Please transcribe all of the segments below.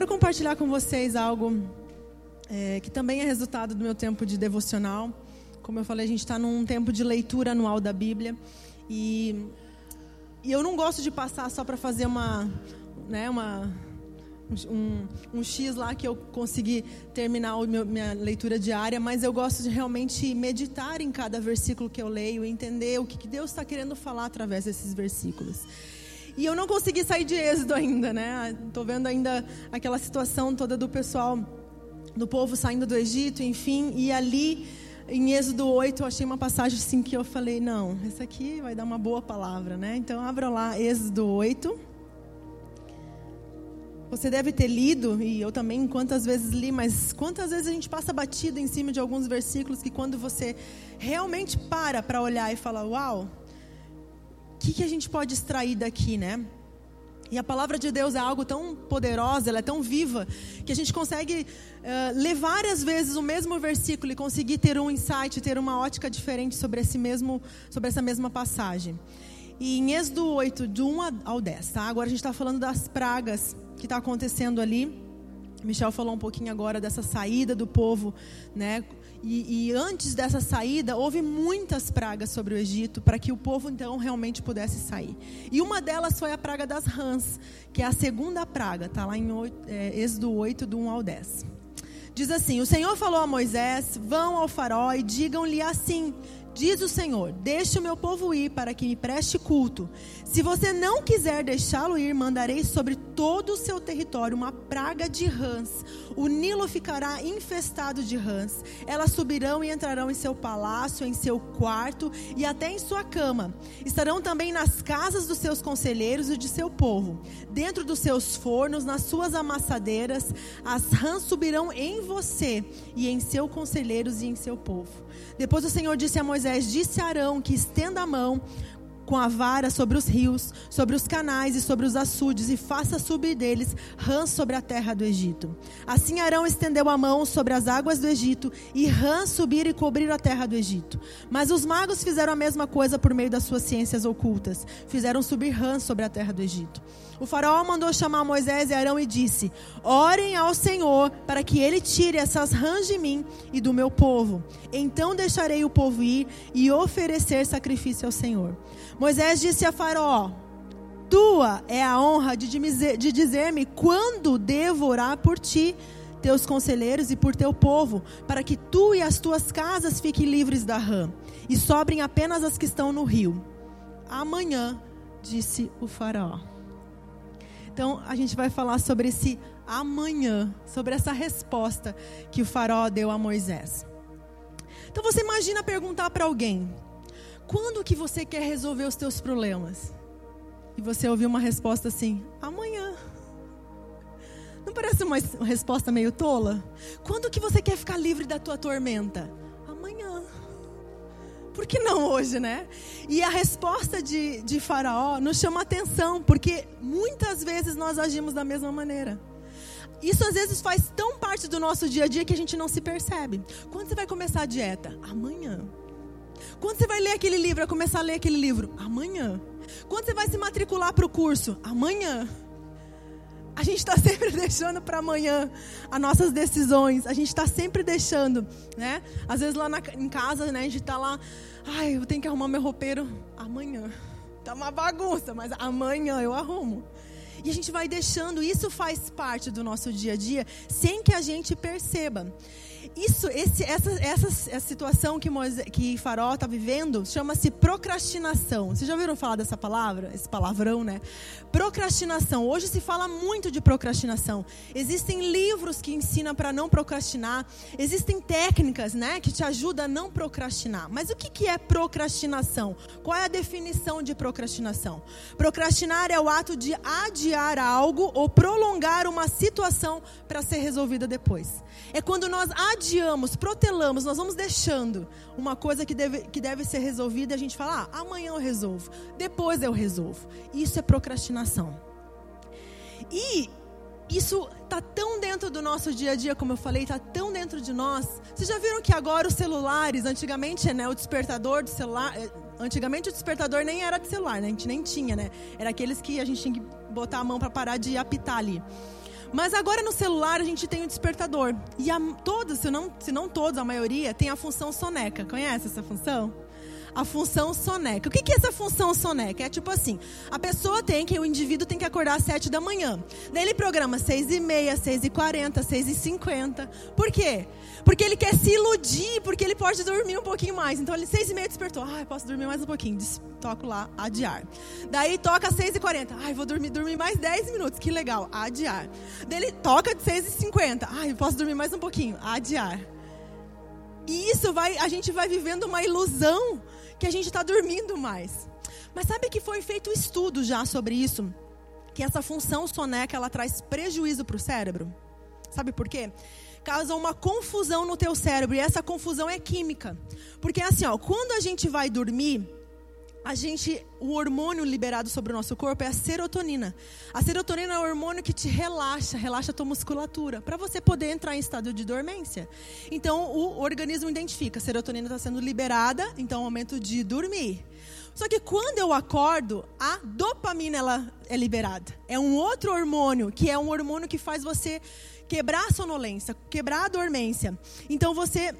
quero compartilhar com vocês algo é, que também é resultado do meu tempo de devocional. Como eu falei, a gente está num tempo de leitura anual da Bíblia. E, e eu não gosto de passar só para fazer uma, né, uma, um, um, X lá que eu consegui terminar a minha leitura diária, mas eu gosto de realmente meditar em cada versículo que eu leio, entender o que, Deus está querendo falar através desses versículos. E eu não consegui sair de Êxodo ainda, né? Estou vendo ainda aquela situação toda do pessoal, do povo saindo do Egito, enfim, e ali em Êxodo 8 eu achei uma passagem assim que eu falei, não, essa aqui vai dar uma boa palavra, né? Então abra lá Êxodo 8. Você deve ter lido, e eu também quantas vezes li, mas quantas vezes a gente passa batida em cima de alguns versículos que quando você realmente para para olhar e fala, uau, que, que a gente pode extrair daqui, né? E a palavra de Deus é algo tão poderosa, ela é tão viva, que a gente consegue uh, ler várias vezes o mesmo versículo e conseguir ter um insight, ter uma ótica diferente sobre, esse mesmo, sobre essa mesma passagem. E em Êxodo 8, de 1 ao 10, tá? Agora a gente está falando das pragas que está acontecendo ali. Michel falou um pouquinho agora dessa saída do povo, né? E, e, antes dessa saída, houve muitas pragas sobre o Egito para que o povo então realmente pudesse sair. E uma delas foi a praga das rãs, que é a segunda praga, está lá em 8, é, Êxodo 8, do 1 ao 10. Diz assim: O Senhor falou a Moisés: Vão ao faraó e digam-lhe assim: Diz o Senhor: Deixe o meu povo ir para que me preste culto. Se você não quiser deixá-lo ir, mandarei sobre todo o seu território uma praga de rãs. O Nilo ficará infestado de rãs. Elas subirão e entrarão em seu palácio, em seu quarto e até em sua cama. Estarão também nas casas dos seus conselheiros e de seu povo. Dentro dos seus fornos, nas suas amassadeiras, as rãs subirão em você e em seus conselheiros e em seu povo. Depois o Senhor disse a Moisés: Disse a Arão que estenda a mão com a vara sobre os rios, sobre os canais e sobre os açudes, e faça subir deles rãs sobre a terra do Egito. Assim Arão estendeu a mão sobre as águas do Egito, e rãs subiram e cobriram a terra do Egito. Mas os magos fizeram a mesma coisa por meio das suas ciências ocultas, fizeram subir rãs sobre a terra do Egito. O faraó mandou chamar Moisés e Arão e disse: Orem ao Senhor para que ele tire essas rãs de mim e do meu povo. Então deixarei o povo ir e oferecer sacrifício ao Senhor. Moisés disse a Faraó: Tua é a honra de dizer-me quando devo orar por ti, teus conselheiros e por teu povo, para que tu e as tuas casas fiquem livres da rã, e sobrem apenas as que estão no rio. Amanhã, disse o Faraó. Então a gente vai falar sobre esse amanhã, sobre essa resposta que o faraó deu a Moisés. Então você imagina perguntar para alguém: "Quando que você quer resolver os teus problemas?" E você ouvir uma resposta assim: "Amanhã." Não parece uma resposta meio tola? Quando que você quer ficar livre da tua tormenta? Amanhã. Por que não hoje, né? E a resposta de, de Faraó nos chama atenção, porque muitas vezes nós agimos da mesma maneira. Isso às vezes faz tão parte do nosso dia a dia que a gente não se percebe. Quando você vai começar a dieta? Amanhã. Quando você vai ler aquele livro, vai começar a ler aquele livro? Amanhã. Quando você vai se matricular para o curso? Amanhã. A gente está sempre deixando para amanhã as nossas decisões. A gente está sempre deixando, né? Às vezes lá na, em casa, né? A gente está lá, ai, eu tenho que arrumar meu roupeiro amanhã. Tá uma bagunça, mas amanhã eu arrumo. E a gente vai deixando, isso faz parte do nosso dia a dia, sem que a gente perceba. Isso, esse, essa, essa, essa situação que, que Farol está vivendo chama-se procrastinação. Vocês já ouviram falar dessa palavra? Esse palavrão, né? Procrastinação. Hoje se fala muito de procrastinação. Existem livros que ensinam para não procrastinar. Existem técnicas, né, que te ajudam a não procrastinar. Mas o que, que é procrastinação? Qual é a definição de procrastinação? Procrastinar é o ato de adiar algo ou prolongar uma situação para ser resolvida depois. É quando nós adiamos, protelamos, nós vamos deixando uma coisa que deve, que deve ser resolvida e a gente fala, ah, amanhã eu resolvo, depois eu resolvo. Isso é procrastinação. E isso está tão dentro do nosso dia a dia, como eu falei, está tão dentro de nós. Vocês já viram que agora os celulares, antigamente, né, o despertador do celular, eh, antigamente o despertador nem era de celular, né, a gente nem tinha, né? Era aqueles que a gente tinha que botar a mão para parar de apitar ali. Mas agora no celular a gente tem o despertador. E a, todos, se não, se não todos, a maioria, tem a função soneca. Conhece essa função? A função soneca. O que é essa função soneca? É tipo assim, a pessoa tem que, o indivíduo tem que acordar às 7 da manhã. Daí ele programa 6 e meia, 6 e 40, 6 e 50. Por quê? Porque ele quer se iludir, porque ele pode dormir um pouquinho mais. Então ele 6 e meia despertou. Ai, posso dormir mais um pouquinho. Toco lá, adiar. Daí toca 6 e 40. Ai, vou dormir, dormir mais 10 minutos. Que legal, adiar. Daí ele toca de 6 e 50. Ai, posso dormir mais um pouquinho. Adiar. E isso vai, a gente vai vivendo uma ilusão que a gente está dormindo mais. Mas sabe que foi feito estudo já sobre isso? Que essa função soneca ela traz prejuízo para o cérebro. Sabe por quê? Causa uma confusão no teu cérebro e essa confusão é química. Porque assim, ó, quando a gente vai dormir, a gente, o hormônio liberado sobre o nosso corpo é a serotonina. A serotonina é o hormônio que te relaxa, relaxa a tua musculatura, para você poder entrar em estado de dormência. Então, o organismo identifica, a serotonina está sendo liberada, então é o momento de dormir. Só que quando eu acordo, a dopamina ela é liberada. É um outro hormônio, que é um hormônio que faz você quebrar a sonolência, quebrar a dormência. Então você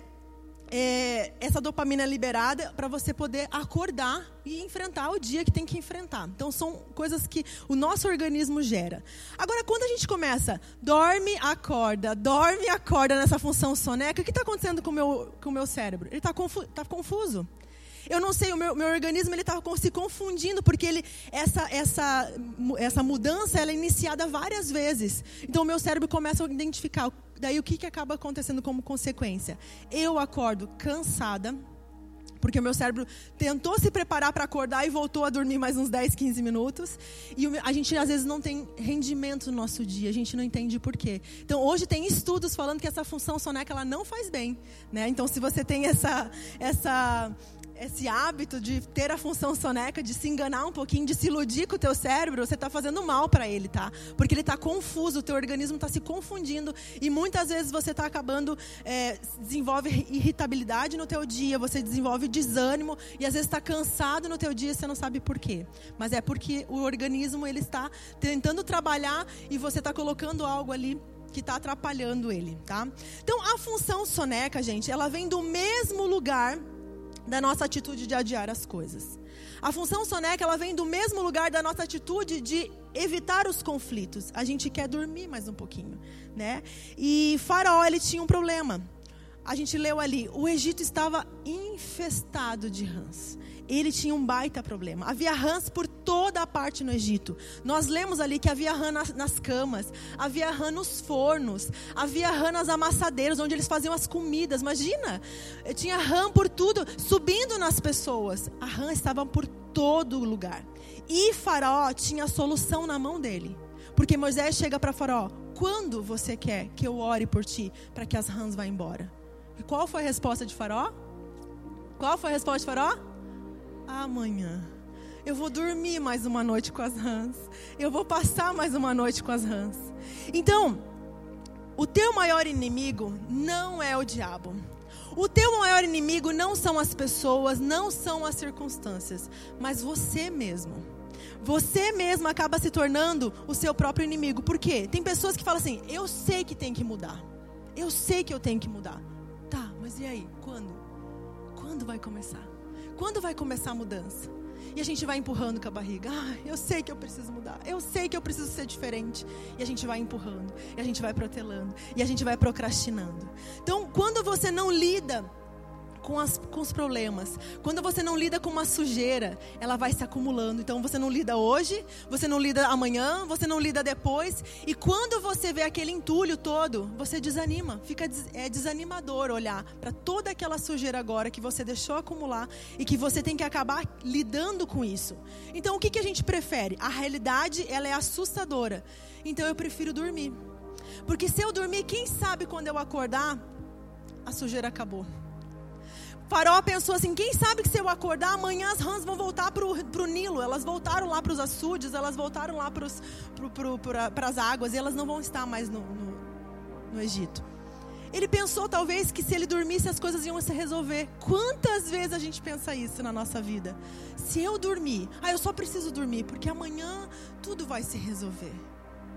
é, essa dopamina é liberada para você poder acordar e enfrentar o dia que tem que enfrentar. Então, são coisas que o nosso organismo gera. Agora, quando a gente começa, dorme, acorda, dorme, acorda nessa função soneca, o que está acontecendo com o meu, com o meu cérebro? Ele está confu tá confuso. Eu não sei, o meu, meu organismo ele está se confundindo porque ele essa essa essa mudança ela é iniciada várias vezes. Então o meu cérebro começa a identificar. Daí o que, que acaba acontecendo como consequência? Eu acordo cansada, porque o meu cérebro tentou se preparar para acordar e voltou a dormir mais uns 10, 15 minutos. E a gente às vezes não tem rendimento no nosso dia, a gente não entende por quê. Então hoje tem estudos falando que essa função soneca ela não faz bem, né? Então se você tem essa essa esse hábito de ter a função soneca, de se enganar um pouquinho, de se iludir com o teu cérebro, você está fazendo mal para ele, tá? Porque ele está confuso, o teu organismo está se confundindo e muitas vezes você está acabando, é, desenvolve irritabilidade no teu dia, você desenvolve desânimo e às vezes está cansado no teu dia e você não sabe por quê. Mas é porque o organismo ele está tentando trabalhar e você está colocando algo ali que está atrapalhando ele, tá? Então a função soneca, gente, ela vem do mesmo lugar da nossa atitude de adiar as coisas. A função soneca ela vem do mesmo lugar da nossa atitude de evitar os conflitos. A gente quer dormir mais um pouquinho, né? E Faraó ele tinha um problema. A gente leu ali, o Egito estava infestado de rãs ele tinha um baita problema. Havia rãs por toda a parte no Egito. Nós lemos ali que havia rã nas, nas camas, havia rã nos fornos, havia rã nas amassadeiras, onde eles faziam as comidas. Imagina, tinha rã por tudo, subindo nas pessoas. A rã estava por todo lugar. E Faraó tinha a solução na mão dele. Porque Moisés chega para Faraó: quando você quer que eu ore por ti para que as rãs vá embora? E qual foi a resposta de Faraó? Qual foi a resposta de Faraó? amanhã. Eu vou dormir mais uma noite com as rãs. Eu vou passar mais uma noite com as rãs. Então, o teu maior inimigo não é o diabo. O teu maior inimigo não são as pessoas, não são as circunstâncias, mas você mesmo. Você mesmo acaba se tornando o seu próprio inimigo. Por quê? Tem pessoas que falam assim: eu sei que tem que mudar. Eu sei que eu tenho que mudar. Mas e aí? Quando? Quando vai começar? Quando vai começar a mudança? E a gente vai empurrando com a barriga. Ah, eu sei que eu preciso mudar. Eu sei que eu preciso ser diferente. E a gente vai empurrando. E a gente vai protelando. E a gente vai procrastinando. Então, quando você não lida com, as, com os problemas. Quando você não lida com uma sujeira, ela vai se acumulando. Então você não lida hoje, você não lida amanhã, você não lida depois. E quando você vê aquele entulho todo, você desanima. Fica é desanimador olhar para toda aquela sujeira agora que você deixou acumular e que você tem que acabar lidando com isso. Então o que, que a gente prefere? A realidade ela é assustadora. Então eu prefiro dormir. Porque se eu dormir, quem sabe quando eu acordar, a sujeira acabou. Faraó pensou assim: quem sabe que se eu acordar, amanhã as rãs vão voltar para o Nilo. Elas voltaram lá para os açudes, elas voltaram lá para as águas e elas não vão estar mais no, no, no Egito. Ele pensou talvez que se ele dormisse as coisas iam se resolver. Quantas vezes a gente pensa isso na nossa vida? Se eu dormir, ah, eu só preciso dormir porque amanhã tudo vai se resolver.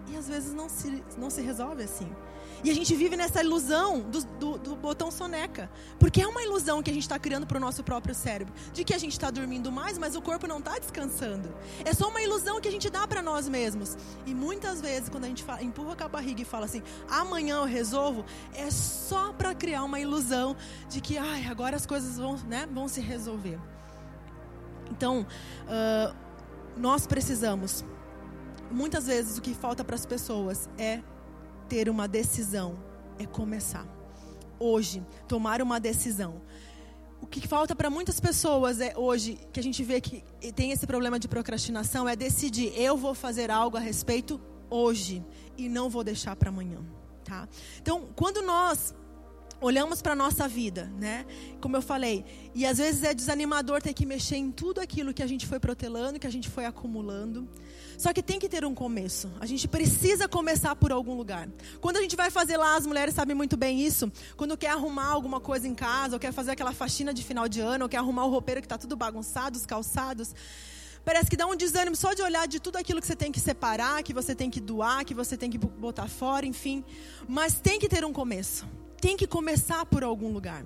E às vezes não se, não se resolve assim. E a gente vive nessa ilusão do, do, do botão soneca. Porque é uma ilusão que a gente está criando para o nosso próprio cérebro. De que a gente está dormindo mais, mas o corpo não está descansando. É só uma ilusão que a gente dá para nós mesmos. E muitas vezes, quando a gente fala, empurra com a barriga e fala assim, amanhã eu resolvo, é só para criar uma ilusão de que ai, agora as coisas vão, né, vão se resolver. Então, uh, nós precisamos. Muitas vezes o que falta para as pessoas é ter uma decisão, é começar. Hoje, tomar uma decisão. O que falta para muitas pessoas é hoje, que a gente vê que tem esse problema de procrastinação, é decidir, eu vou fazer algo a respeito hoje e não vou deixar para amanhã, tá? Então, quando nós olhamos para a nossa vida, né? Como eu falei, e às vezes é desanimador ter que mexer em tudo aquilo que a gente foi protelando, que a gente foi acumulando. Só que tem que ter um começo. A gente precisa começar por algum lugar. Quando a gente vai fazer lá, as mulheres sabem muito bem isso. Quando quer arrumar alguma coisa em casa, ou quer fazer aquela faxina de final de ano, ou quer arrumar o roupeiro que está tudo bagunçado, os calçados. Parece que dá um desânimo só de olhar de tudo aquilo que você tem que separar, que você tem que doar, que você tem que botar fora, enfim. Mas tem que ter um começo tem que começar por algum lugar.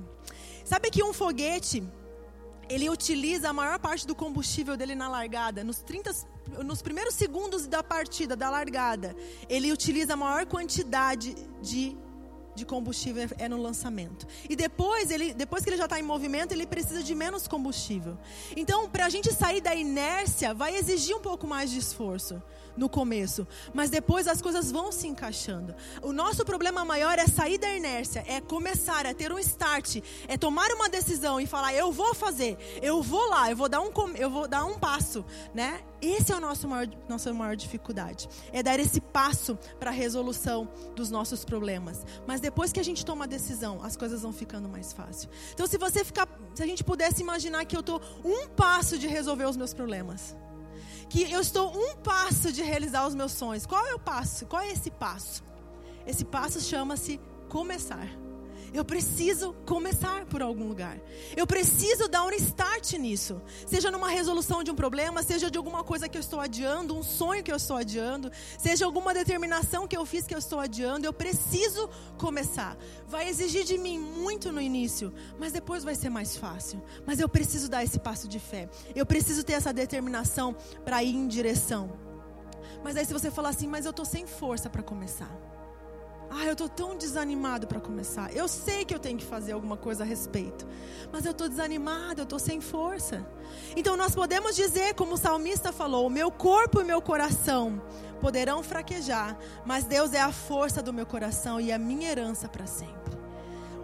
Sabe que um foguete, ele utiliza a maior parte do combustível dele na largada, nos 30 nos primeiros segundos da partida, da largada, ele utiliza a maior quantidade de de combustível é no lançamento. E depois, ele, depois que ele já está em movimento, ele precisa de menos combustível. Então, para a gente sair da inércia, vai exigir um pouco mais de esforço no começo, mas depois as coisas vão se encaixando. O nosso problema maior é sair da inércia, é começar, é ter um start, é tomar uma decisão e falar: eu vou fazer, eu vou lá, eu vou dar um, eu vou dar um passo, né? Esse é o nosso maior, nossa maior dificuldade, é dar esse passo para a resolução dos nossos problemas. Mas depois que a gente toma a decisão, as coisas vão ficando mais fáceis. Então, se você ficar, se a gente pudesse imaginar que eu estou um passo de resolver os meus problemas que eu estou um passo de realizar os meus sonhos. Qual é o passo? Qual é esse passo? Esse passo chama-se começar. Eu preciso começar por algum lugar. Eu preciso dar um start nisso. Seja numa resolução de um problema, seja de alguma coisa que eu estou adiando, um sonho que eu estou adiando, seja alguma determinação que eu fiz que eu estou adiando. Eu preciso começar. Vai exigir de mim muito no início, mas depois vai ser mais fácil. Mas eu preciso dar esse passo de fé. Eu preciso ter essa determinação para ir em direção. Mas aí, se você falar assim, mas eu estou sem força para começar. Ah, eu estou tão desanimado para começar. Eu sei que eu tenho que fazer alguma coisa a respeito, mas eu estou desanimado, eu estou sem força. Então nós podemos dizer, como o salmista falou: meu corpo e meu coração poderão fraquejar, mas Deus é a força do meu coração e a minha herança para sempre.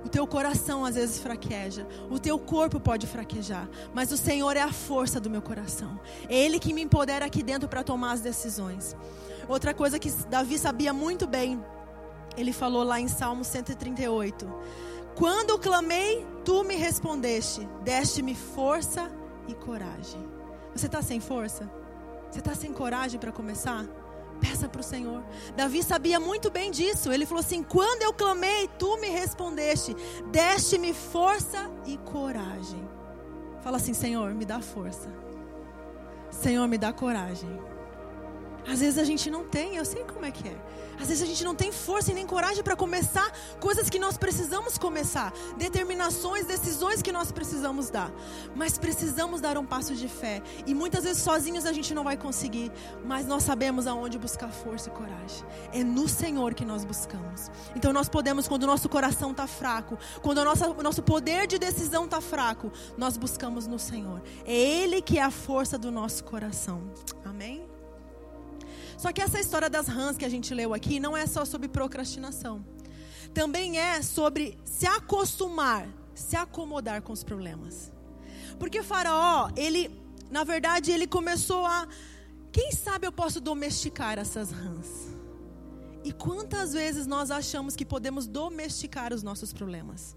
O teu coração às vezes fraqueja, o teu corpo pode fraquejar, mas o Senhor é a força do meu coração. É Ele que me empodera aqui dentro para tomar as decisões. Outra coisa que Davi sabia muito bem ele falou lá em Salmo 138: Quando clamei, tu me respondeste, deste-me força e coragem. Você está sem força? Você está sem coragem para começar? Peça para o Senhor. Davi sabia muito bem disso. Ele falou assim: Quando eu clamei, tu me respondeste, deste-me força e coragem. Fala assim: Senhor, me dá força. Senhor, me dá coragem. Às vezes a gente não tem, eu sei como é que é. Às vezes a gente não tem força e nem coragem para começar coisas que nós precisamos começar, determinações, decisões que nós precisamos dar. Mas precisamos dar um passo de fé. E muitas vezes sozinhos a gente não vai conseguir, mas nós sabemos aonde buscar força e coragem. É no Senhor que nós buscamos. Então nós podemos, quando o nosso coração está fraco, quando o nosso, nosso poder de decisão está fraco, nós buscamos no Senhor. É Ele que é a força do nosso coração. Amém? Só que essa história das rãs que a gente leu aqui não é só sobre procrastinação. Também é sobre se acostumar, se acomodar com os problemas. Porque Faraó, ele, na verdade, ele começou a. Quem sabe eu posso domesticar essas rãs? E quantas vezes nós achamos que podemos domesticar os nossos problemas?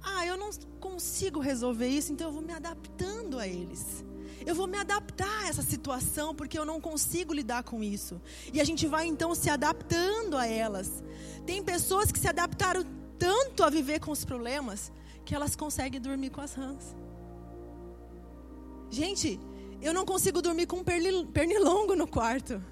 Ah, eu não consigo resolver isso, então eu vou me adaptando a eles. Eu vou me adaptar a essa situação porque eu não consigo lidar com isso. E a gente vai então se adaptando a elas. Tem pessoas que se adaptaram tanto a viver com os problemas que elas conseguem dormir com as rãs. Gente, eu não consigo dormir com um pernilongo no quarto.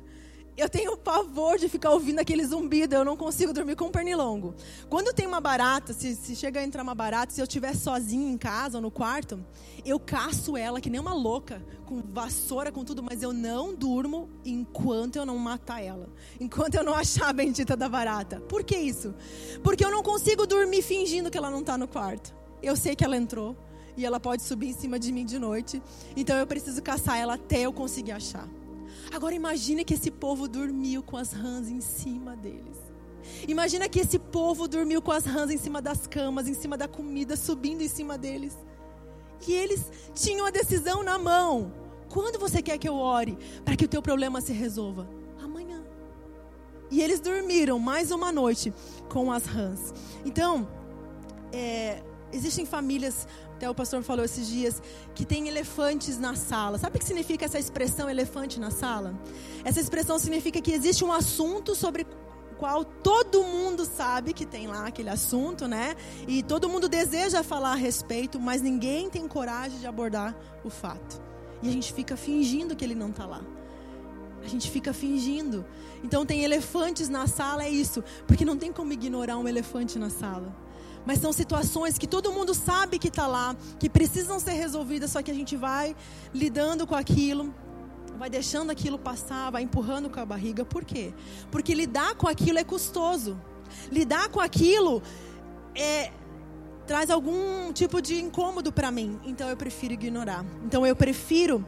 Eu tenho pavor de ficar ouvindo aquele zumbido, eu não consigo dormir com um pernilongo. Quando tem uma barata, se, se chega a entrar uma barata, se eu estiver sozinho em casa ou no quarto, eu caço ela que nem uma louca, com vassoura, com tudo, mas eu não durmo enquanto eu não matar ela. Enquanto eu não achar a bendita da barata. Por que isso? Porque eu não consigo dormir fingindo que ela não está no quarto. Eu sei que ela entrou e ela pode subir em cima de mim de noite. Então eu preciso caçar ela até eu conseguir achar. Agora imagine que esse povo dormiu com as rãs em cima deles. Imagina que esse povo dormiu com as rãs em cima das camas, em cima da comida, subindo em cima deles. E eles tinham a decisão na mão. Quando você quer que eu ore para que o teu problema se resolva? Amanhã. E eles dormiram mais uma noite com as rãs. Então, é, existem famílias até o pastor falou esses dias que tem elefantes na sala. Sabe o que significa essa expressão elefante na sala? Essa expressão significa que existe um assunto sobre o qual todo mundo sabe que tem lá aquele assunto, né? E todo mundo deseja falar a respeito, mas ninguém tem coragem de abordar o fato. E a gente fica fingindo que ele não está lá. A gente fica fingindo. Então tem elefantes na sala, é isso. Porque não tem como ignorar um elefante na sala mas são situações que todo mundo sabe que está lá, que precisam ser resolvidas, só que a gente vai lidando com aquilo, vai deixando aquilo passar, vai empurrando com a barriga. Por quê? Porque lidar com aquilo é custoso. Lidar com aquilo é, traz algum tipo de incômodo para mim. Então eu prefiro ignorar. Então eu prefiro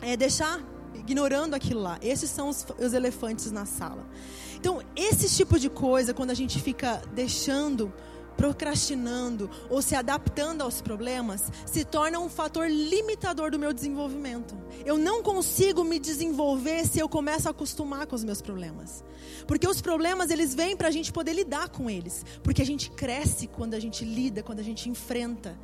é, deixar ignorando aquilo lá. Esses são os, os elefantes na sala. Então, esse tipo de coisa, quando a gente fica deixando procrastinando ou se adaptando aos problemas se torna um fator limitador do meu desenvolvimento. Eu não consigo me desenvolver se eu começo a acostumar com os meus problemas. Porque os problemas eles vêm para a gente poder lidar com eles. Porque a gente cresce quando a gente lida, quando a gente enfrenta.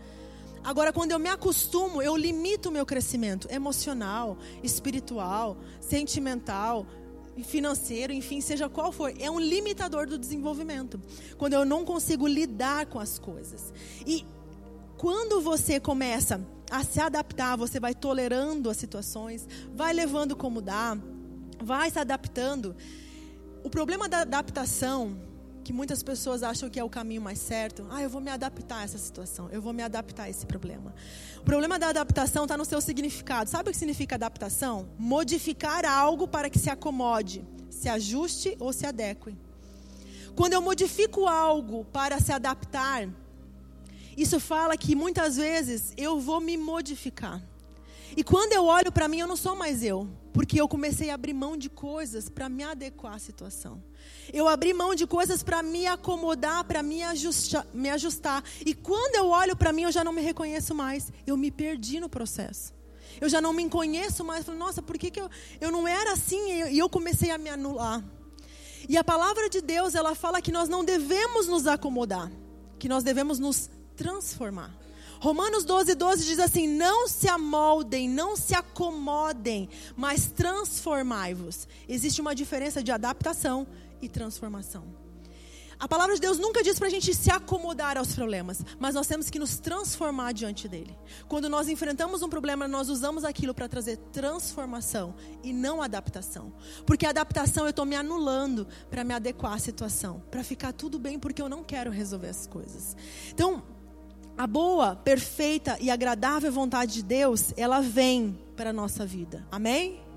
Agora, quando eu me acostumo, eu limito o meu crescimento emocional, espiritual, sentimental, financeiro, enfim, seja qual for, é um limitador do desenvolvimento. Quando eu não consigo lidar com as coisas. E quando você começa a se adaptar, você vai tolerando as situações, vai levando como dá, vai se adaptando. O problema da adaptação que muitas pessoas acham que é o caminho mais certo. Ah, eu vou me adaptar a essa situação, eu vou me adaptar a esse problema. O problema da adaptação está no seu significado. Sabe o que significa adaptação? Modificar algo para que se acomode, se ajuste ou se adeque. Quando eu modifico algo para se adaptar, isso fala que muitas vezes eu vou me modificar. E quando eu olho para mim, eu não sou mais eu, porque eu comecei a abrir mão de coisas para me adequar à situação. Eu abri mão de coisas para me acomodar, para me, me ajustar. E quando eu olho para mim, eu já não me reconheço mais. Eu me perdi no processo. Eu já não me conheço mais. Falei, nossa, por que, que eu, eu não era assim? E eu comecei a me anular. E a palavra de Deus, ela fala que nós não devemos nos acomodar, que nós devemos nos transformar. Romanos 12, 12 diz assim: Não se amoldem, não se acomodem, mas transformai-vos. Existe uma diferença de adaptação e transformação. A palavra de Deus nunca diz para a gente se acomodar aos problemas, mas nós temos que nos transformar diante dele. Quando nós enfrentamos um problema, nós usamos aquilo para trazer transformação e não adaptação. Porque a adaptação eu estou me anulando para me adequar à situação, para ficar tudo bem, porque eu não quero resolver as coisas. Então, a boa, perfeita e agradável vontade de Deus, ela vem para a nossa vida. Amém?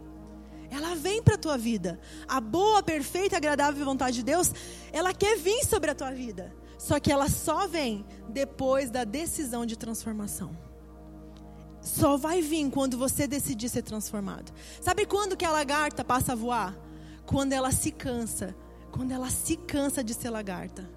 Ela vem para a tua vida. A boa, perfeita agradável vontade de Deus, ela quer vir sobre a tua vida. Só que ela só vem depois da decisão de transformação. Só vai vir quando você decidir ser transformado. Sabe quando que a lagarta passa a voar? Quando ela se cansa. Quando ela se cansa de ser lagarta.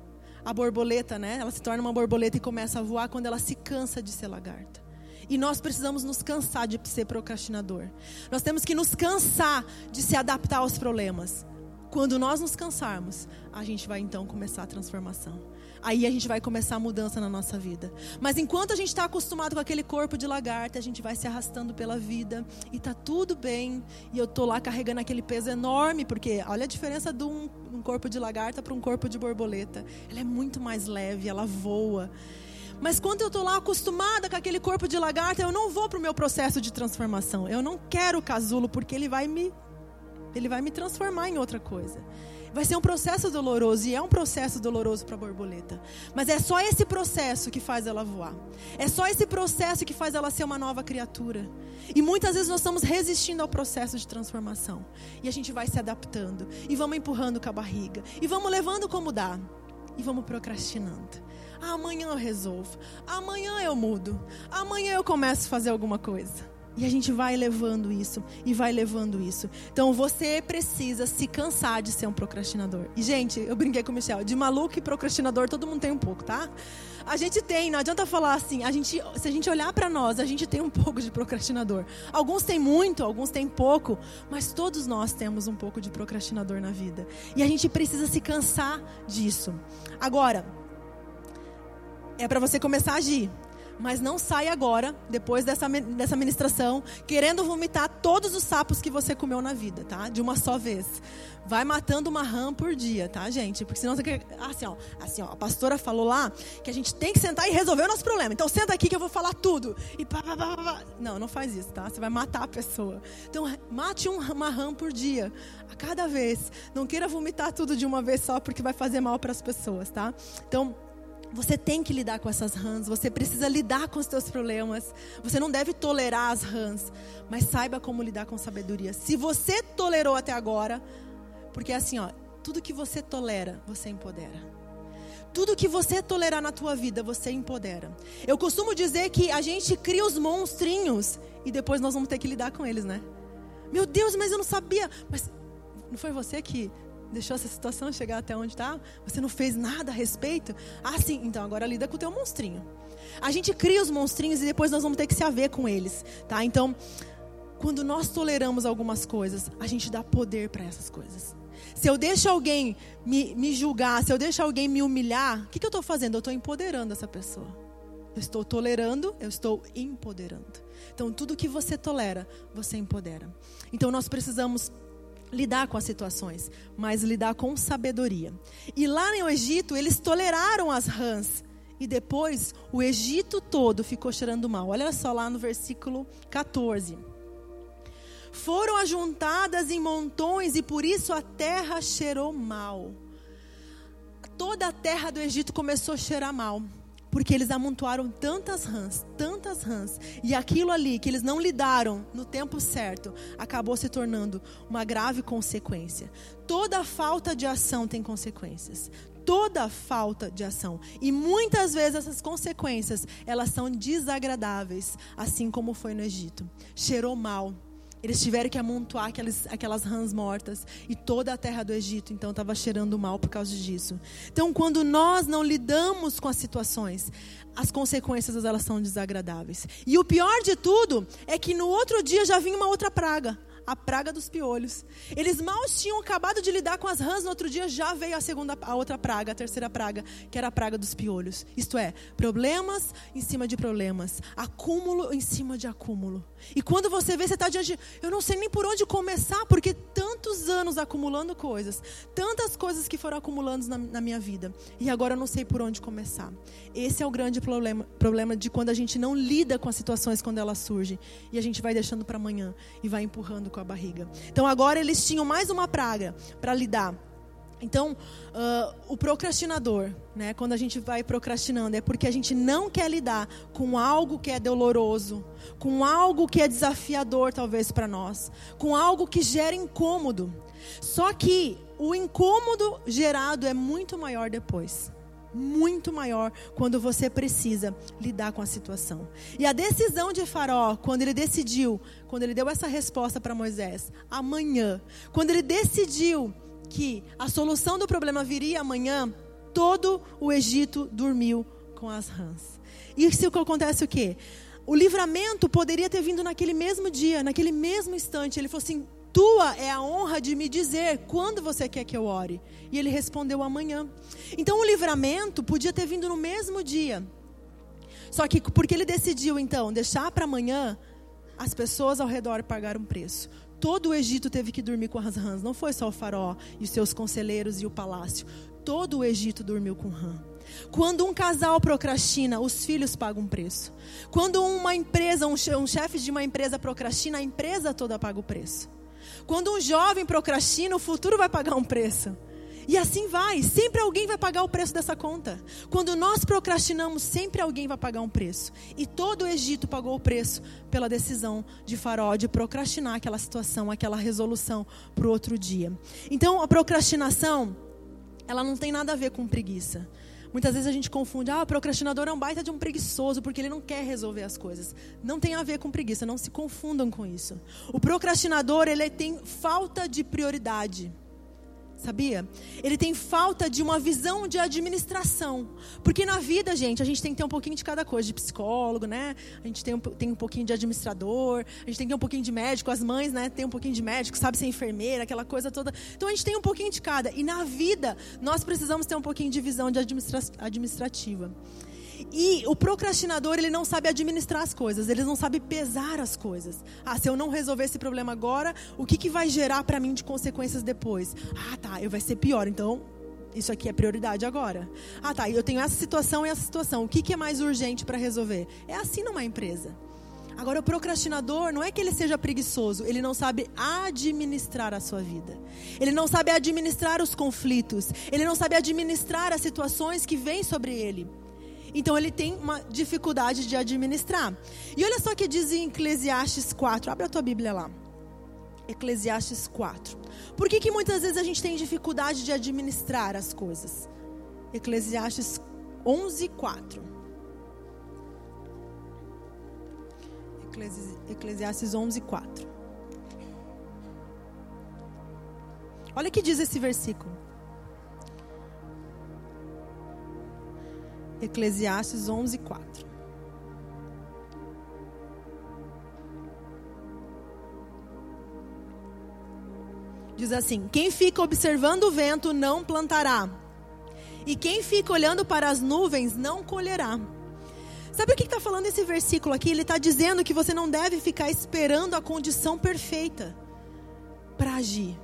A borboleta, né? Ela se torna uma borboleta e começa a voar quando ela se cansa de ser lagarta. E nós precisamos nos cansar de ser procrastinador. Nós temos que nos cansar de se adaptar aos problemas. Quando nós nos cansarmos, a gente vai então começar a transformação. Aí a gente vai começar a mudança na nossa vida. Mas enquanto a gente está acostumado com aquele corpo de lagarta, a gente vai se arrastando pela vida e tá tudo bem. E eu tô lá carregando aquele peso enorme, porque olha a diferença de um, um corpo de lagarta para um corpo de borboleta. Ela é muito mais leve, ela voa. Mas quando eu estou lá acostumada com aquele corpo de lagarta, eu não vou para o meu processo de transformação. Eu não quero o casulo, porque ele vai me Ele vai me transformar em outra coisa. Vai ser um processo doloroso e é um processo doloroso para a borboleta. Mas é só esse processo que faz ela voar. É só esse processo que faz ela ser uma nova criatura. E muitas vezes nós estamos resistindo ao processo de transformação. E a gente vai se adaptando. E vamos empurrando com a barriga. E vamos levando como dá. E vamos procrastinando. Amanhã eu resolvo. Amanhã eu mudo. Amanhã eu começo a fazer alguma coisa. E a gente vai levando isso e vai levando isso. Então você precisa se cansar de ser um procrastinador. E gente, eu brinquei com o Michel, de maluco e procrastinador todo mundo tem um pouco, tá? A gente tem, não adianta falar assim, a gente, se a gente olhar para nós, a gente tem um pouco de procrastinador. Alguns têm muito, alguns têm pouco, mas todos nós temos um pouco de procrastinador na vida. E a gente precisa se cansar disso. Agora, é para você começar a agir. Mas não sai agora, depois dessa, dessa ministração, querendo vomitar todos os sapos que você comeu na vida, tá? De uma só vez. Vai matando uma rã por dia, tá, gente? Porque senão você quer. Assim, ó, assim, ó, a pastora falou lá que a gente tem que sentar e resolver o nosso problema. Então senta aqui que eu vou falar tudo. E pá, pá, pá, pá. Não, não faz isso, tá? Você vai matar a pessoa. Então, mate um, uma rã por dia, a cada vez. Não queira vomitar tudo de uma vez só, porque vai fazer mal para as pessoas, tá? Então, você tem que lidar com essas rãs, você precisa lidar com os seus problemas. Você não deve tolerar as rãs, mas saiba como lidar com sabedoria. Se você tolerou até agora, porque é assim, ó, tudo que você tolera, você empodera. Tudo que você tolerar na tua vida, você empodera. Eu costumo dizer que a gente cria os monstrinhos e depois nós vamos ter que lidar com eles, né? Meu Deus, mas eu não sabia. Mas não foi você que deixou essa situação chegar até onde está? Você não fez nada a respeito? Ah, sim, então agora lida com o teu monstrinho. A gente cria os monstrinhos e depois nós vamos ter que se haver com eles, tá? Então, quando nós toleramos algumas coisas, a gente dá poder para essas coisas. Se eu deixo alguém me, me, julgar, se eu deixo alguém me humilhar, o que, que eu estou fazendo? Eu estou empoderando essa pessoa. Eu estou tolerando, eu estou empoderando. Então, tudo que você tolera, você empodera. Então, nós precisamos lidar com as situações, mas lidar com sabedoria. E lá no Egito, eles toleraram as rãs. E depois o Egito todo ficou cheirando mal. Olha só lá no versículo 14. Foram ajuntadas em montões e por isso a terra cheirou mal. Toda a terra do Egito começou a cheirar mal porque eles amontoaram tantas rãs, tantas rãs, e aquilo ali que eles não lidaram no tempo certo, acabou se tornando uma grave consequência. Toda falta de ação tem consequências. Toda falta de ação. E muitas vezes essas consequências, elas são desagradáveis, assim como foi no Egito. Cheirou mal, eles tiveram que amontoar aquelas, aquelas rãs mortas. E toda a terra do Egito, então, estava cheirando mal por causa disso. Então, quando nós não lidamos com as situações, as consequências elas são desagradáveis. E o pior de tudo é que no outro dia já vinha uma outra praga a praga dos piolhos. Eles mal tinham acabado de lidar com as rãs, no outro dia já veio a segunda, a outra praga, a terceira praga, que era a praga dos piolhos. Isto é, problemas em cima de problemas, acúmulo em cima de acúmulo. E quando você vê, você está diante de, eu não sei nem por onde começar, porque tantos anos acumulando coisas, tantas coisas que foram acumulando na, na minha vida, e agora eu não sei por onde começar. Esse é o grande problema, problema de quando a gente não lida com as situações quando elas surgem, e a gente vai deixando para amanhã e vai empurrando com a barriga. Então agora eles tinham mais uma praga para lidar. Então, uh, o procrastinador, né, quando a gente vai procrastinando, é porque a gente não quer lidar com algo que é doloroso, com algo que é desafiador, talvez, para nós, com algo que gera incômodo. Só que o incômodo gerado é muito maior depois muito maior quando você precisa lidar com a situação. E a decisão de Faraó, quando ele decidiu, quando ele deu essa resposta para Moisés, amanhã, quando ele decidiu que a solução do problema viria amanhã, todo o Egito dormiu com as rãs. E isso acontece o quê? O livramento poderia ter vindo naquele mesmo dia, naquele mesmo instante. Ele falou assim: tua é a honra de me dizer quando você quer que eu ore. E ele respondeu amanhã. Então o livramento podia ter vindo no mesmo dia. Só que porque ele decidiu então deixar para amanhã, as pessoas ao redor pagaram preço. Todo o Egito teve que dormir com as rãs. Não foi só o faraó e os seus conselheiros e o palácio. Todo o Egito dormiu com rã. Quando um casal procrastina, os filhos pagam preço. Quando uma empresa, um chefe de uma empresa procrastina, a empresa toda paga o preço. Quando um jovem procrastina, o futuro vai pagar um preço. E assim vai, sempre alguém vai pagar o preço dessa conta. Quando nós procrastinamos, sempre alguém vai pagar um preço. E todo o Egito pagou o preço pela decisão de Faraó de procrastinar aquela situação, aquela resolução para o outro dia. Então, a procrastinação, ela não tem nada a ver com preguiça. Muitas vezes a gente confunde, ah, o procrastinador é um baita de um preguiçoso porque ele não quer resolver as coisas. Não tem a ver com preguiça, não se confundam com isso. O procrastinador, ele tem falta de prioridade sabia? Ele tem falta de uma visão de administração. Porque na vida, gente, a gente tem que ter um pouquinho de cada coisa, de psicólogo, né? A gente tem um, tem um pouquinho de administrador, a gente tem que ter um pouquinho de médico, as mães, né, tem um pouquinho de médico, sabe ser enfermeira, aquela coisa toda. Então a gente tem um pouquinho de cada. E na vida, nós precisamos ter um pouquinho de visão de administra administrativa. E o procrastinador, ele não sabe administrar as coisas, ele não sabe pesar as coisas. Ah, se eu não resolver esse problema agora, o que, que vai gerar para mim de consequências depois? Ah, tá, eu vai ser pior, então isso aqui é prioridade agora. Ah, tá, eu tenho essa situação e essa situação, o que, que é mais urgente para resolver? É assim numa empresa. Agora, o procrastinador não é que ele seja preguiçoso, ele não sabe administrar a sua vida. Ele não sabe administrar os conflitos, ele não sabe administrar as situações que vêm sobre ele. Então ele tem uma dificuldade de administrar. E olha só o que diz em Eclesiastes 4. Abre a tua Bíblia lá. Eclesiastes 4. Por que, que muitas vezes a gente tem dificuldade de administrar as coisas? Eclesiastes 11, 4. Eclesiastes 11, 4. Olha o que diz esse versículo. Eclesiastes 11, 4. Diz assim: Quem fica observando o vento não plantará, e quem fica olhando para as nuvens não colherá. Sabe o que está falando esse versículo aqui? Ele está dizendo que você não deve ficar esperando a condição perfeita para agir.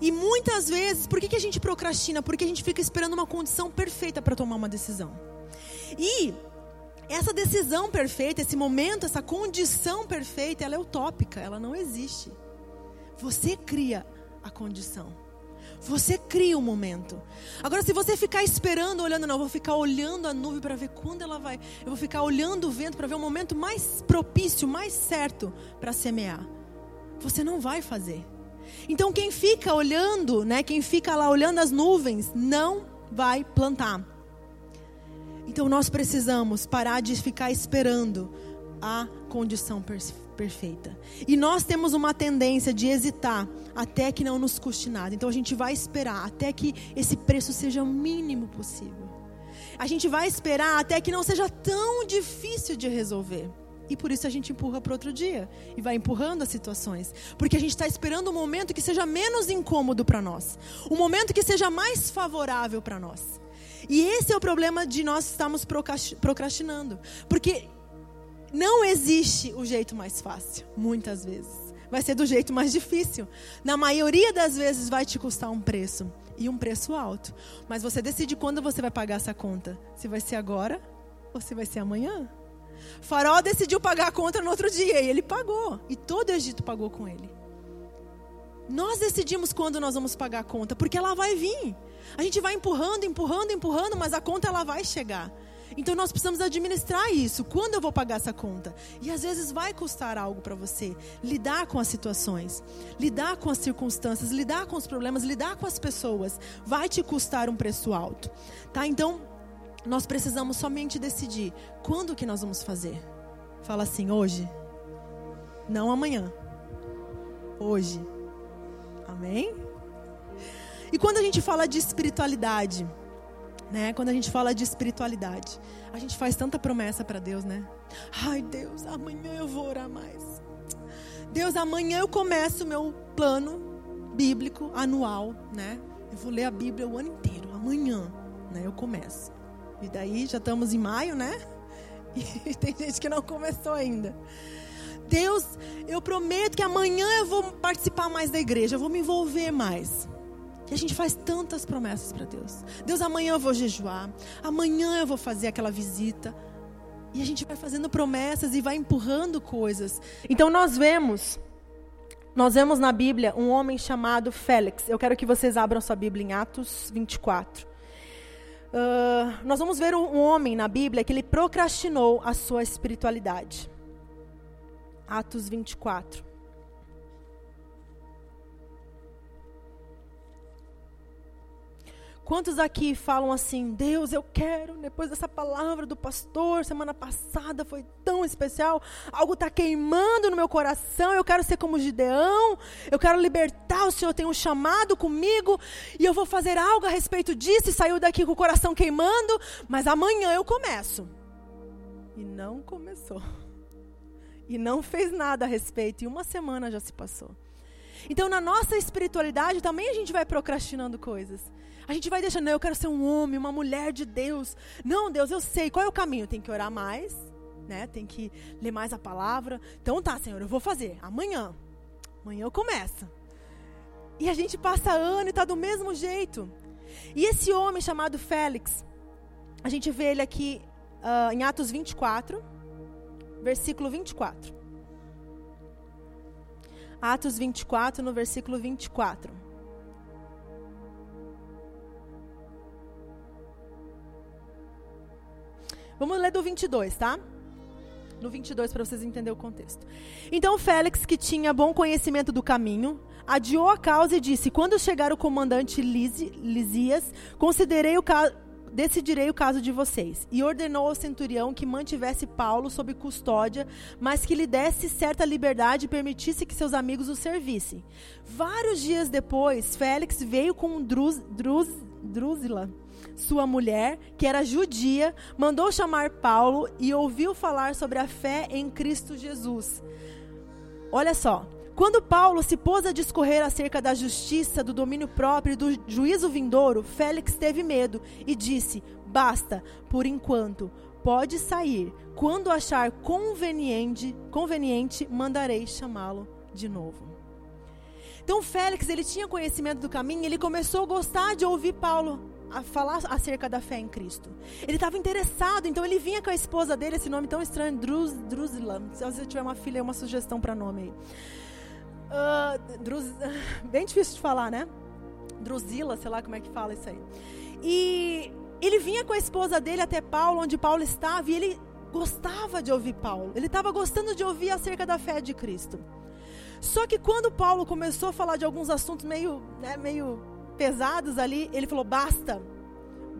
E muitas vezes, por que, que a gente procrastina? Porque a gente fica esperando uma condição perfeita para tomar uma decisão. E essa decisão perfeita, esse momento, essa condição perfeita, ela é utópica, ela não existe. Você cria a condição. Você cria o momento. Agora, se você ficar esperando, olhando, não, eu vou ficar olhando a nuvem para ver quando ela vai. Eu vou ficar olhando o vento para ver o momento mais propício, mais certo para semear. Você não vai fazer. Então, quem fica olhando, né, quem fica lá olhando as nuvens, não vai plantar. Então nós precisamos parar de ficar esperando a condição perfeita. E nós temos uma tendência de hesitar até que não nos custe nada. Então a gente vai esperar até que esse preço seja o mínimo possível. A gente vai esperar até que não seja tão difícil de resolver. E por isso a gente empurra para outro dia. E vai empurrando as situações. Porque a gente está esperando um momento que seja menos incômodo para nós. Um momento que seja mais favorável para nós. E esse é o problema de nós estarmos procrastinando. Porque não existe o jeito mais fácil, muitas vezes. Vai ser do jeito mais difícil. Na maioria das vezes vai te custar um preço. E um preço alto. Mas você decide quando você vai pagar essa conta. Se vai ser agora ou se vai ser amanhã. Faraó decidiu pagar a conta no outro dia e ele pagou. E todo o Egito pagou com ele. Nós decidimos quando nós vamos pagar a conta, porque ela vai vir. A gente vai empurrando, empurrando, empurrando, mas a conta ela vai chegar. Então nós precisamos administrar isso. Quando eu vou pagar essa conta? E às vezes vai custar algo para você. Lidar com as situações, lidar com as circunstâncias, lidar com os problemas, lidar com as pessoas. Vai te custar um preço alto. Tá? Então, nós precisamos somente decidir quando que nós vamos fazer. Fala assim, hoje. Não amanhã. Hoje. Amém? E quando a gente fala de espiritualidade, né? Quando a gente fala de espiritualidade, a gente faz tanta promessa para Deus, né? Ai, Deus, amanhã eu vou orar mais. Deus, amanhã eu começo o meu plano bíblico anual, né? Eu vou ler a Bíblia o ano inteiro. Amanhã, né? Eu começo. E daí já estamos em maio, né? E tem gente que não começou ainda. Deus, eu prometo que amanhã eu vou participar mais da igreja, eu vou me envolver mais. E a gente faz tantas promessas para Deus. Deus, amanhã eu vou jejuar. Amanhã eu vou fazer aquela visita. E a gente vai fazendo promessas e vai empurrando coisas. Então nós vemos nós vemos na Bíblia um homem chamado Félix. Eu quero que vocês abram sua Bíblia em Atos 24. Uh, nós vamos ver um homem na Bíblia que ele procrastinou a sua espiritualidade. Atos 24. Quantos aqui falam assim, Deus, eu quero, depois dessa palavra do pastor, semana passada foi tão especial, algo está queimando no meu coração, eu quero ser como Gideão, eu quero libertar, o Senhor tem um chamado comigo, e eu vou fazer algo a respeito disso, e saiu daqui com o coração queimando, mas amanhã eu começo. E não começou. E não fez nada a respeito, e uma semana já se passou. Então, na nossa espiritualidade, também a gente vai procrastinando coisas. A gente vai deixando, não, eu quero ser um homem, uma mulher de Deus. Não, Deus, eu sei. Qual é o caminho? Tem que orar mais, né? Tem que ler mais a palavra. Então tá, Senhor, eu vou fazer. Amanhã. Amanhã eu começo. E a gente passa ano e está do mesmo jeito. E esse homem chamado Félix, a gente vê ele aqui uh, em Atos 24, versículo 24. Atos 24, no versículo 24. Vamos ler do 22, tá? No 22 para vocês entenderem o contexto. Então Félix, que tinha bom conhecimento do caminho, adiou a causa e disse: Quando chegar o comandante Lisias, considerei o caso decidirei o caso de vocês. E ordenou ao centurião que mantivesse Paulo sob custódia, mas que lhe desse certa liberdade e permitisse que seus amigos o servissem. Vários dias depois, Félix veio com Druz, Druz, Drúzila, sua mulher, que era judia, mandou chamar Paulo e ouviu falar sobre a fé em Cristo Jesus. Olha só, quando Paulo se pôs a discorrer acerca da justiça, do domínio próprio e do juízo vindouro, Félix teve medo e disse: Basta, por enquanto, pode sair. Quando achar conveniente, conveniente mandarei chamá-lo de novo. Então Félix, ele tinha conhecimento do caminho, ele começou a gostar de ouvir Paulo a falar acerca da fé em Cristo. Ele estava interessado, então ele vinha com a esposa dele, esse nome tão estranho, Druz, Druzila. Se você tiver uma filha, é uma sugestão para nome aí. Uh, Druz, bem difícil de falar, né? Druzila, sei lá como é que fala isso aí. E ele vinha com a esposa dele até Paulo, onde Paulo estava, e ele gostava de ouvir Paulo. Ele estava gostando de ouvir acerca da fé de Cristo. Só que quando Paulo começou a falar de alguns assuntos meio, né, meio pesados ali, ele falou: basta,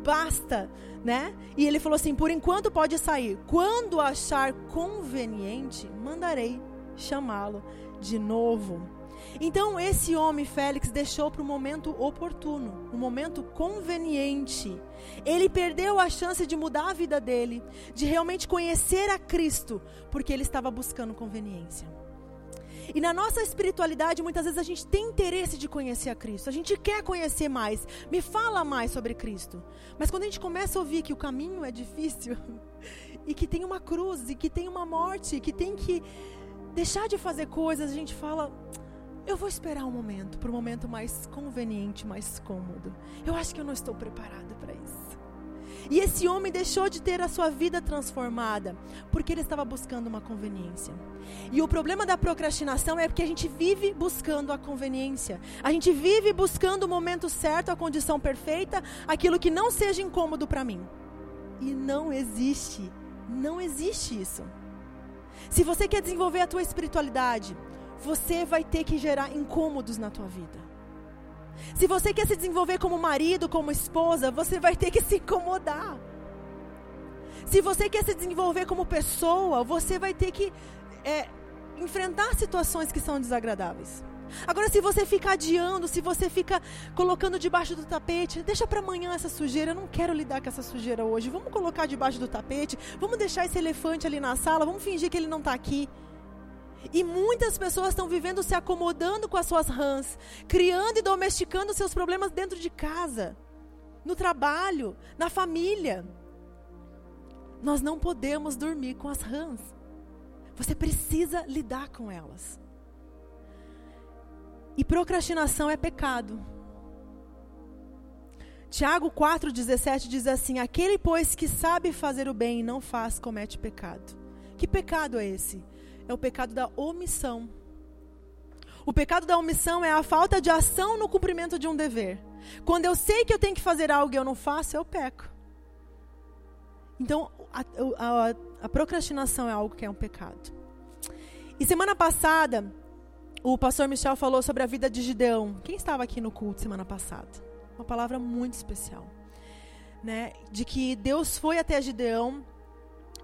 basta, né? E ele falou assim: por enquanto pode sair. Quando achar conveniente, mandarei chamá-lo de novo. Então esse homem Félix deixou para o momento oportuno, o um momento conveniente. Ele perdeu a chance de mudar a vida dele, de realmente conhecer a Cristo, porque ele estava buscando conveniência. E na nossa espiritualidade, muitas vezes a gente tem interesse de conhecer a Cristo. A gente quer conhecer mais. Me fala mais sobre Cristo. Mas quando a gente começa a ouvir que o caminho é difícil, e que tem uma cruz, e que tem uma morte, que tem que deixar de fazer coisas, a gente fala. Eu vou esperar um momento, para um momento mais conveniente, mais cômodo. Eu acho que eu não estou preparado para isso. E esse homem deixou de ter a sua vida transformada porque ele estava buscando uma conveniência. E o problema da procrastinação é porque a gente vive buscando a conveniência. A gente vive buscando o momento certo, a condição perfeita, aquilo que não seja incômodo para mim. E não existe. Não existe isso. Se você quer desenvolver a tua espiritualidade, você vai ter que gerar incômodos na tua vida. Se você quer se desenvolver como marido, como esposa, você vai ter que se incomodar. Se você quer se desenvolver como pessoa, você vai ter que é, enfrentar situações que são desagradáveis. Agora, se você fica adiando, se você fica colocando debaixo do tapete, deixa para amanhã essa sujeira, eu não quero lidar com essa sujeira hoje. Vamos colocar debaixo do tapete, vamos deixar esse elefante ali na sala, vamos fingir que ele não está aqui. E muitas pessoas estão vivendo se acomodando com as suas rãs, criando e domesticando seus problemas dentro de casa, no trabalho, na família. Nós não podemos dormir com as rãs. Você precisa lidar com elas. E procrastinação é pecado. Tiago 4,17 diz assim: Aquele, pois, que sabe fazer o bem e não faz, comete pecado. Que pecado é esse? É o pecado da omissão. O pecado da omissão é a falta de ação no cumprimento de um dever. Quando eu sei que eu tenho que fazer algo e eu não faço, eu peco. Então, a, a, a procrastinação é algo que é um pecado. E semana passada, o pastor Michel falou sobre a vida de Gideão. Quem estava aqui no culto semana passada? Uma palavra muito especial. Né? De que Deus foi até Gideão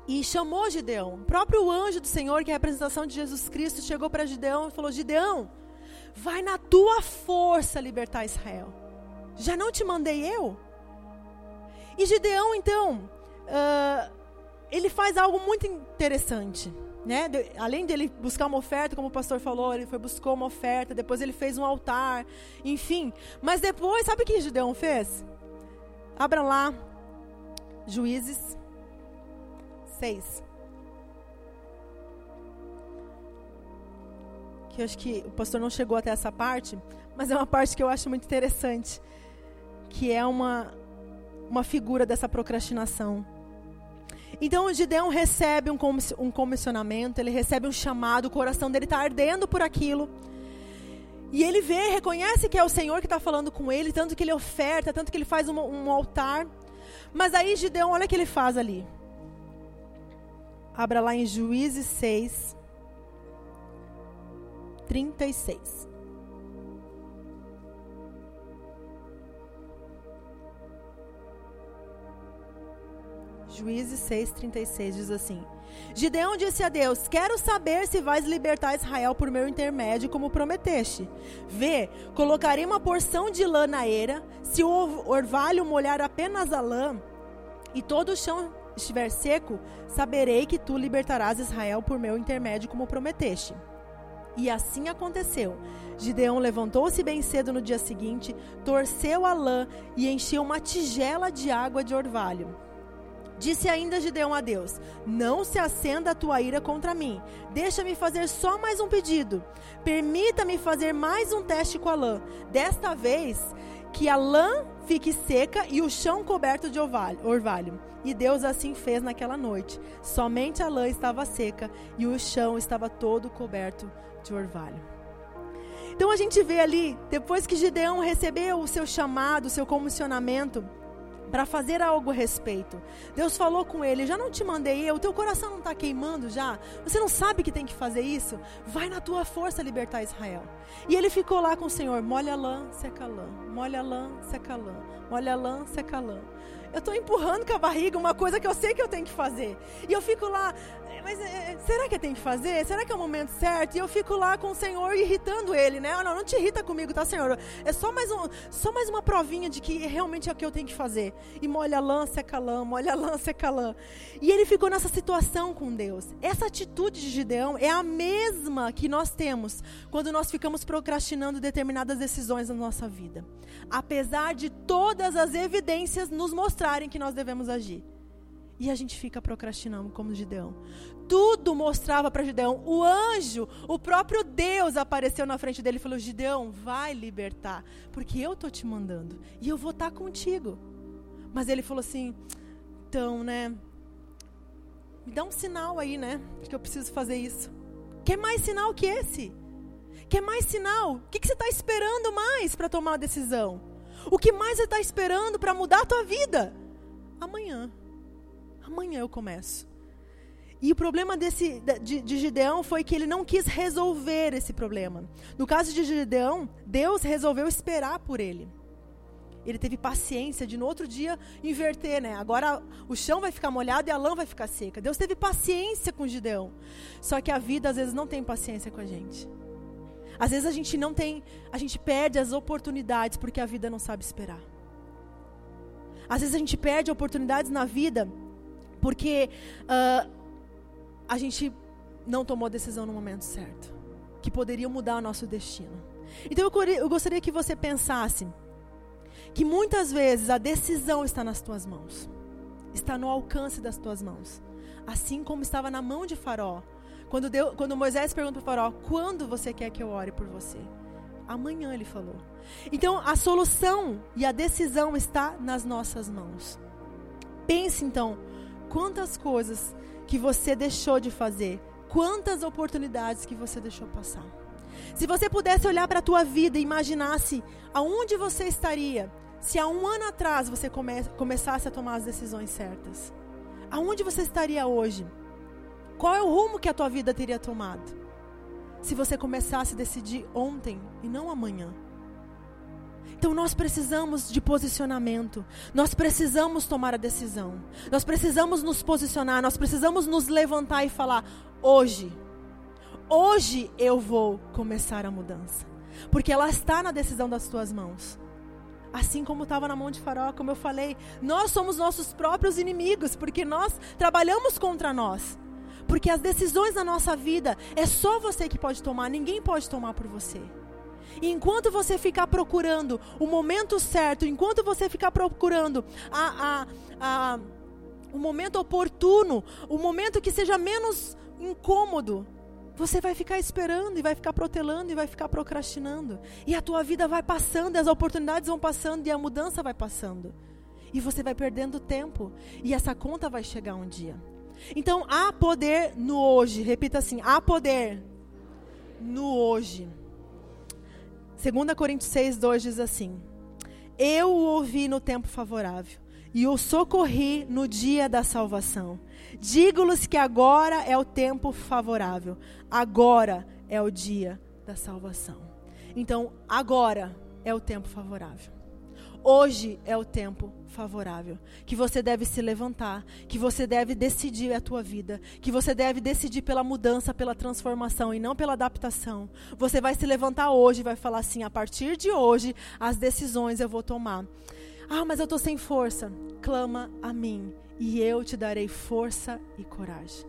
e chamou Gideão. O próprio anjo do Senhor, que é a representação de Jesus Cristo, chegou para Gideão e falou: Gideão, vai na tua força libertar Israel. Já não te mandei eu? E Gideão, então, uh, ele faz algo muito interessante. Né? De, além dele buscar uma oferta, como o pastor falou, ele foi buscou uma oferta, depois ele fez um altar, enfim. Mas depois, sabe o que Gideão fez? Abra lá, Juízes 6. Que eu acho que o pastor não chegou até essa parte, mas é uma parte que eu acho muito interessante, que é uma uma figura dessa procrastinação. Então Gideão recebe um, um comissionamento, ele recebe um chamado, o coração dele está ardendo por aquilo. E ele vê, reconhece que é o Senhor que está falando com ele, tanto que ele oferta, tanto que ele faz um, um altar. Mas aí Gideão, olha o que ele faz ali. Abra lá em Juízes 6, 36. Juízes 6, 36 diz assim: Gideão disse a Deus: Quero saber se vais libertar Israel por meu intermédio, como prometeste. Vê, colocarei uma porção de lã na eira, se o orvalho molhar apenas a lã, e todo o chão estiver seco, saberei que tu libertarás Israel por meu intermédio, como prometeste. E assim aconteceu. Gideão levantou-se bem cedo no dia seguinte, torceu a lã e encheu uma tigela de água de orvalho. Disse ainda Gideão a Deus: Não se acenda a tua ira contra mim. Deixa-me fazer só mais um pedido. Permita-me fazer mais um teste com a lã. Desta vez, que a lã fique seca e o chão coberto de orvalho. E Deus assim fez naquela noite. Somente a lã estava seca e o chão estava todo coberto de orvalho. Então a gente vê ali, depois que Gideão recebeu o seu chamado, o seu comissionamento, para fazer algo a respeito. Deus falou com ele: Já não te mandei eu, teu coração não está queimando já? Você não sabe que tem que fazer isso? Vai na tua força libertar Israel. E ele ficou lá com o Senhor: molha lã, seca lã, molha lã, seca lã, molha lã, seca lã eu estou empurrando com a barriga uma coisa que eu sei que eu tenho que fazer. E eu fico lá, mas é, será que eu tenho que fazer? Será que é o momento certo? E eu fico lá com o Senhor irritando ele, né? Não, não te irrita comigo, tá, Senhor? É só mais, um, só mais uma provinha de que realmente é o que eu tenho que fazer. E molha a lã, seca a lã, molha a lã, seca a lã. E ele ficou nessa situação com Deus. Essa atitude de Gideão é a mesma que nós temos quando nós ficamos procrastinando determinadas decisões na nossa vida. Apesar de todas as evidências nos mostrar mostrarem que nós devemos agir. E a gente fica procrastinando como Gideão. Tudo mostrava para Gideão. O anjo, o próprio Deus apareceu na frente dele e falou: Gideão, vai libertar, porque eu tô te mandando e eu vou estar tá contigo. Mas ele falou assim: então, né? Me dá um sinal aí, né? Que eu preciso fazer isso. Quer mais sinal que esse? Quer mais sinal? O que, que você está esperando mais para tomar a decisão? O que mais você está esperando para mudar a tua vida? Amanhã. Amanhã eu começo. E o problema desse, de, de, Gideão foi que ele não quis resolver esse problema. No caso de Gideão, Deus resolveu esperar por ele. Ele teve paciência de no outro dia inverter, né? Agora o chão vai ficar molhado e a lã vai ficar seca. Deus teve paciência com Gideão. Só que a vida às vezes não tem paciência com a gente. Às vezes a gente não tem, a gente perde as oportunidades porque a vida não sabe esperar. Às vezes a gente perde oportunidades na vida porque uh, a gente não tomou a decisão no momento certo, que poderiam mudar o nosso destino. Então eu, eu gostaria que você pensasse que muitas vezes a decisão está nas tuas mãos, está no alcance das tuas mãos, assim como estava na mão de Faraó quando, Deus, quando Moisés pergunta para o faraó, quando você quer que eu ore por você? Amanhã ele falou. Então a solução e a decisão está nas nossas mãos. Pense então, quantas coisas que você deixou de fazer, quantas oportunidades que você deixou passar. Se você pudesse olhar para a tua vida e imaginasse aonde você estaria se há um ano atrás você come, começasse a tomar as decisões certas, aonde você estaria hoje? Qual é o rumo que a tua vida teria tomado? Se você começasse a decidir ontem e não amanhã. Então nós precisamos de posicionamento. Nós precisamos tomar a decisão. Nós precisamos nos posicionar, nós precisamos nos levantar e falar: hoje, hoje eu vou começar a mudança. Porque ela está na decisão das tuas mãos. Assim como estava na mão de Faraó, como eu falei, nós somos nossos próprios inimigos, porque nós trabalhamos contra nós. Porque as decisões na nossa vida é só você que pode tomar, ninguém pode tomar por você. E enquanto você ficar procurando o momento certo, enquanto você ficar procurando a, a, a, o momento oportuno, o momento que seja menos incômodo, você vai ficar esperando e vai ficar protelando e vai ficar procrastinando. E a tua vida vai passando, as oportunidades vão passando e a mudança vai passando. E você vai perdendo tempo. E essa conta vai chegar um dia. Então há poder no hoje. Repita assim: há poder no hoje. 2 Coríntios 6, 2 diz assim: Eu o ouvi no tempo favorável e o socorri no dia da salvação. Digo-lhes que agora é o tempo favorável, agora é o dia da salvação. Então, agora é o tempo favorável. Hoje é o tempo favorável. Que você deve se levantar, que você deve decidir a tua vida, que você deve decidir pela mudança, pela transformação e não pela adaptação. Você vai se levantar hoje e vai falar assim: a partir de hoje, as decisões eu vou tomar. Ah, mas eu estou sem força. Clama a mim e eu te darei força e coragem.